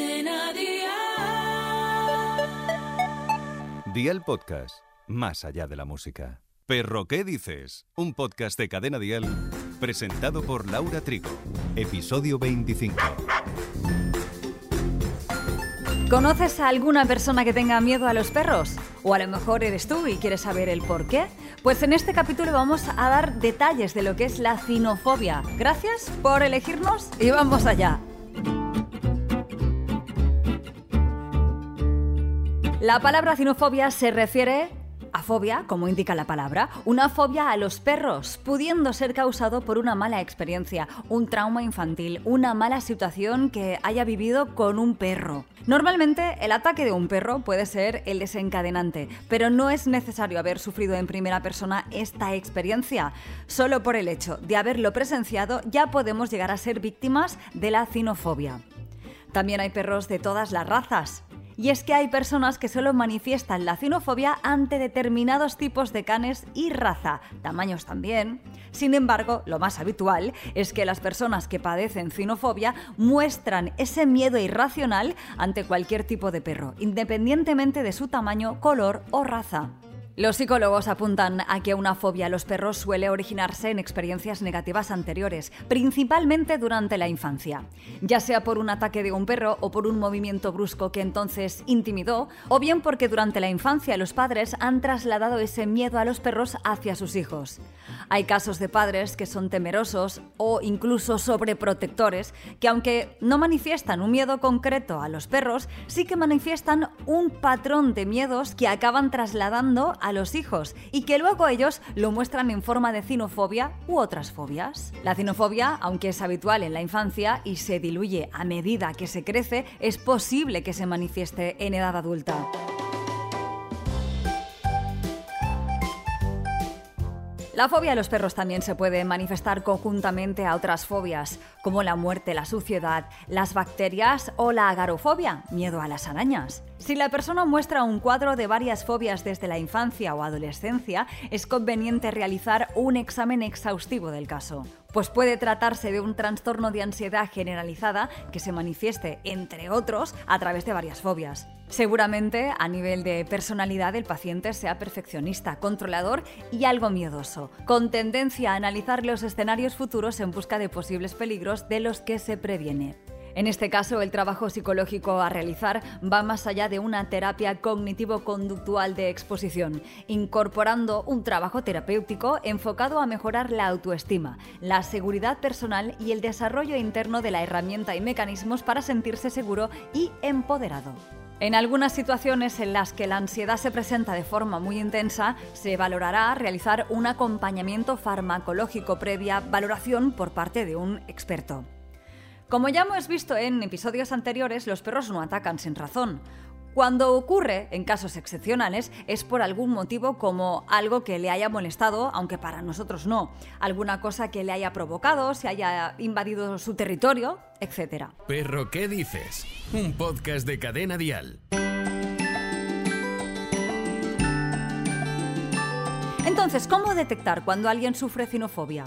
Cadena Dial. Dial Podcast, más allá de la música. Perro, ¿qué dices? Un podcast de Cadena Dial presentado por Laura Trigo. Episodio 25. ¿Conoces a alguna persona que tenga miedo a los perros? O a lo mejor eres tú y quieres saber el por qué. Pues en este capítulo vamos a dar detalles de lo que es la cinofobia. Gracias por elegirnos y vamos allá. La palabra cinofobia se refiere a fobia, como indica la palabra, una fobia a los perros, pudiendo ser causado por una mala experiencia, un trauma infantil, una mala situación que haya vivido con un perro. Normalmente el ataque de un perro puede ser el desencadenante, pero no es necesario haber sufrido en primera persona esta experiencia. Solo por el hecho de haberlo presenciado ya podemos llegar a ser víctimas de la cinofobia. También hay perros de todas las razas, y es que hay personas que solo manifiestan la cinofobia ante determinados tipos de canes y raza, tamaños también. Sin embargo, lo más habitual es que las personas que padecen cinofobia muestran ese miedo irracional ante cualquier tipo de perro, independientemente de su tamaño, color o raza. Los psicólogos apuntan a que una fobia a los perros suele originarse en experiencias negativas anteriores, principalmente durante la infancia, ya sea por un ataque de un perro o por un movimiento brusco que entonces intimidó, o bien porque durante la infancia los padres han trasladado ese miedo a los perros hacia sus hijos. Hay casos de padres que son temerosos o incluso sobreprotectores, que aunque no manifiestan un miedo concreto a los perros, sí que manifiestan un patrón de miedos que acaban trasladando a los hijos y que luego ellos lo muestran en forma de cinofobia u otras fobias. La cinofobia, aunque es habitual en la infancia y se diluye a medida que se crece, es posible que se manifieste en edad adulta. La fobia a los perros también se puede manifestar conjuntamente a otras fobias, como la muerte, la suciedad, las bacterias o la agarofobia, miedo a las arañas. Si la persona muestra un cuadro de varias fobias desde la infancia o adolescencia, es conveniente realizar un examen exhaustivo del caso pues puede tratarse de un trastorno de ansiedad generalizada que se manifieste, entre otros, a través de varias fobias. Seguramente a nivel de personalidad el paciente sea perfeccionista, controlador y algo miedoso, con tendencia a analizar los escenarios futuros en busca de posibles peligros de los que se previene. En este caso, el trabajo psicológico a realizar va más allá de una terapia cognitivo-conductual de exposición, incorporando un trabajo terapéutico enfocado a mejorar la autoestima, la seguridad personal y el desarrollo interno de la herramienta y mecanismos para sentirse seguro y empoderado. En algunas situaciones en las que la ansiedad se presenta de forma muy intensa, se valorará realizar un acompañamiento farmacológico previa valoración por parte de un experto. Como ya hemos visto en episodios anteriores, los perros no atacan sin razón. Cuando ocurre, en casos excepcionales, es por algún motivo como algo que le haya molestado, aunque para nosotros no, alguna cosa que le haya provocado, se haya invadido su territorio, etc. Perro, ¿qué dices? Un podcast de cadena dial. Entonces, ¿cómo detectar cuando alguien sufre cinofobia?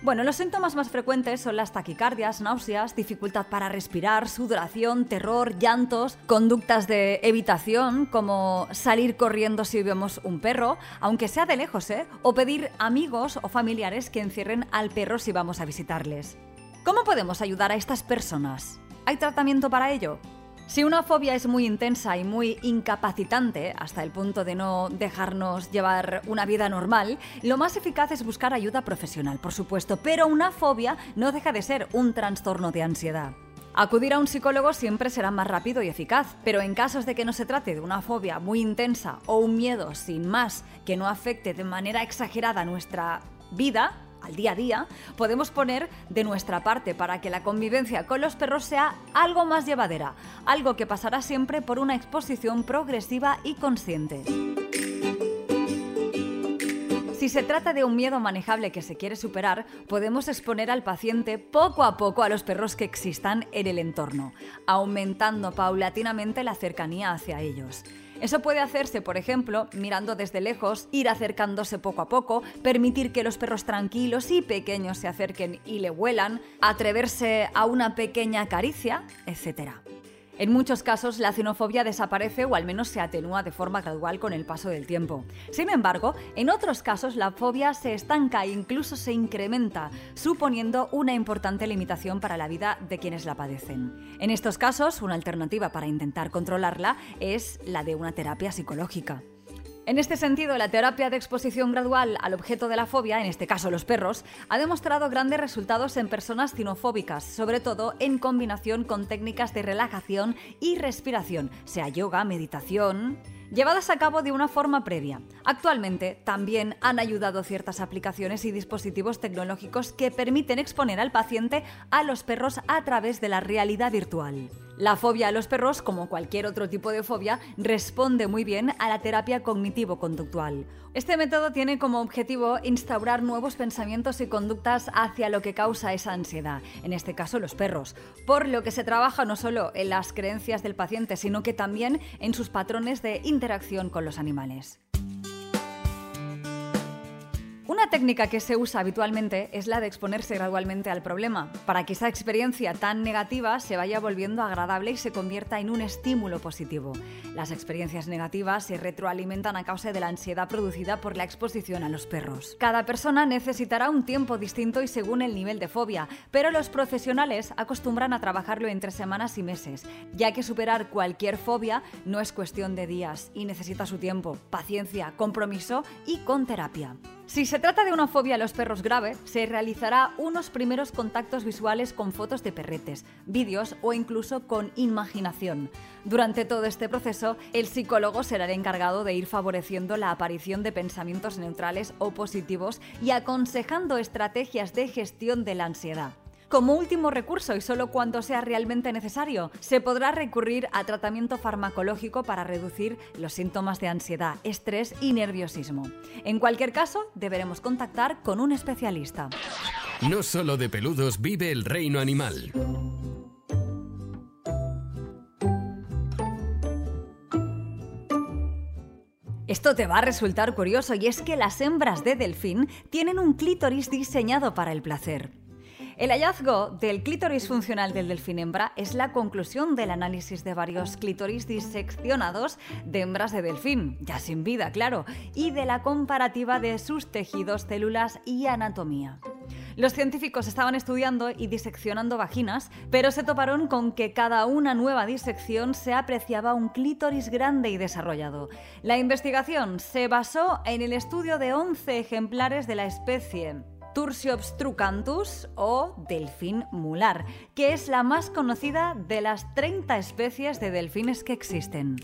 Bueno, los síntomas más frecuentes son las taquicardias, náuseas, dificultad para respirar, sudoración, terror, llantos, conductas de evitación, como salir corriendo si vemos un perro, aunque sea de lejos, ¿eh? O pedir amigos o familiares que encierren al perro si vamos a visitarles. ¿Cómo podemos ayudar a estas personas? ¿Hay tratamiento para ello? Si una fobia es muy intensa y muy incapacitante, hasta el punto de no dejarnos llevar una vida normal, lo más eficaz es buscar ayuda profesional, por supuesto, pero una fobia no deja de ser un trastorno de ansiedad. Acudir a un psicólogo siempre será más rápido y eficaz, pero en casos de que no se trate de una fobia muy intensa o un miedo sin más que no afecte de manera exagerada nuestra vida, al día a día, podemos poner de nuestra parte para que la convivencia con los perros sea algo más llevadera, algo que pasará siempre por una exposición progresiva y consciente. Si se trata de un miedo manejable que se quiere superar, podemos exponer al paciente poco a poco a los perros que existan en el entorno, aumentando paulatinamente la cercanía hacia ellos. Eso puede hacerse, por ejemplo, mirando desde lejos, ir acercándose poco a poco, permitir que los perros tranquilos y pequeños se acerquen y le huelan, atreverse a una pequeña caricia, etc. En muchos casos, la cinofobia desaparece o al menos se atenúa de forma gradual con el paso del tiempo. Sin embargo, en otros casos la fobia se estanca e incluso se incrementa, suponiendo una importante limitación para la vida de quienes la padecen. En estos casos, una alternativa para intentar controlarla es la de una terapia psicológica. En este sentido, la terapia de exposición gradual al objeto de la fobia, en este caso los perros, ha demostrado grandes resultados en personas cinofóbicas, sobre todo en combinación con técnicas de relajación y respiración, sea yoga, meditación, llevadas a cabo de una forma previa. Actualmente también han ayudado ciertas aplicaciones y dispositivos tecnológicos que permiten exponer al paciente a los perros a través de la realidad virtual. La fobia a los perros, como cualquier otro tipo de fobia, responde muy bien a la terapia cognitivo-conductual. Este método tiene como objetivo instaurar nuevos pensamientos y conductas hacia lo que causa esa ansiedad, en este caso los perros, por lo que se trabaja no solo en las creencias del paciente, sino que también en sus patrones de interacción con los animales. Una técnica que se usa habitualmente es la de exponerse gradualmente al problema, para que esa experiencia tan negativa se vaya volviendo agradable y se convierta en un estímulo positivo. Las experiencias negativas se retroalimentan a causa de la ansiedad producida por la exposición a los perros. Cada persona necesitará un tiempo distinto y según el nivel de fobia, pero los profesionales acostumbran a trabajarlo entre semanas y meses, ya que superar cualquier fobia no es cuestión de días y necesita su tiempo, paciencia, compromiso y con terapia. Si se trata de una fobia a los perros grave, se realizará unos primeros contactos visuales con fotos de perretes, vídeos o incluso con imaginación. Durante todo este proceso, el psicólogo será el encargado de ir favoreciendo la aparición de pensamientos neutrales o positivos y aconsejando estrategias de gestión de la ansiedad. Como último recurso y solo cuando sea realmente necesario, se podrá recurrir a tratamiento farmacológico para reducir los síntomas de ansiedad, estrés y nerviosismo. En cualquier caso, deberemos contactar con un especialista. No solo de peludos vive el reino animal. Esto te va a resultar curioso y es que las hembras de delfín tienen un clítoris diseñado para el placer. El hallazgo del clítoris funcional del delfín hembra es la conclusión del análisis de varios clítoris diseccionados de hembras de delfín, ya sin vida, claro, y de la comparativa de sus tejidos, células y anatomía. Los científicos estaban estudiando y diseccionando vaginas, pero se toparon con que cada una nueva disección se apreciaba un clítoris grande y desarrollado. La investigación se basó en el estudio de 11 ejemplares de la especie Tursiobstrucanthus o delfín mular, que es la más conocida de las 30 especies de delfines que existen.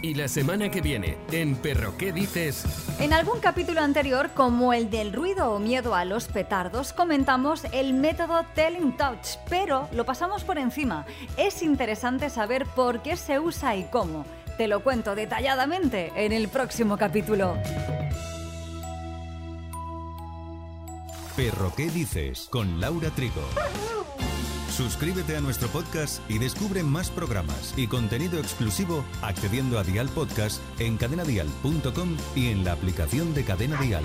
Y la semana que viene, en Perro ¿qué dices? En algún capítulo anterior, como el del ruido o miedo a los petardos, comentamos el método Telling Touch, pero lo pasamos por encima. Es interesante saber por qué se usa y cómo. Te lo cuento detalladamente en el próximo capítulo. Perro ¿qué dices? Con Laura Trigo. Suscríbete a nuestro podcast y descubre más programas y contenido exclusivo accediendo a Dial Podcast en cadenadial.com y en la aplicación de Cadena Dial.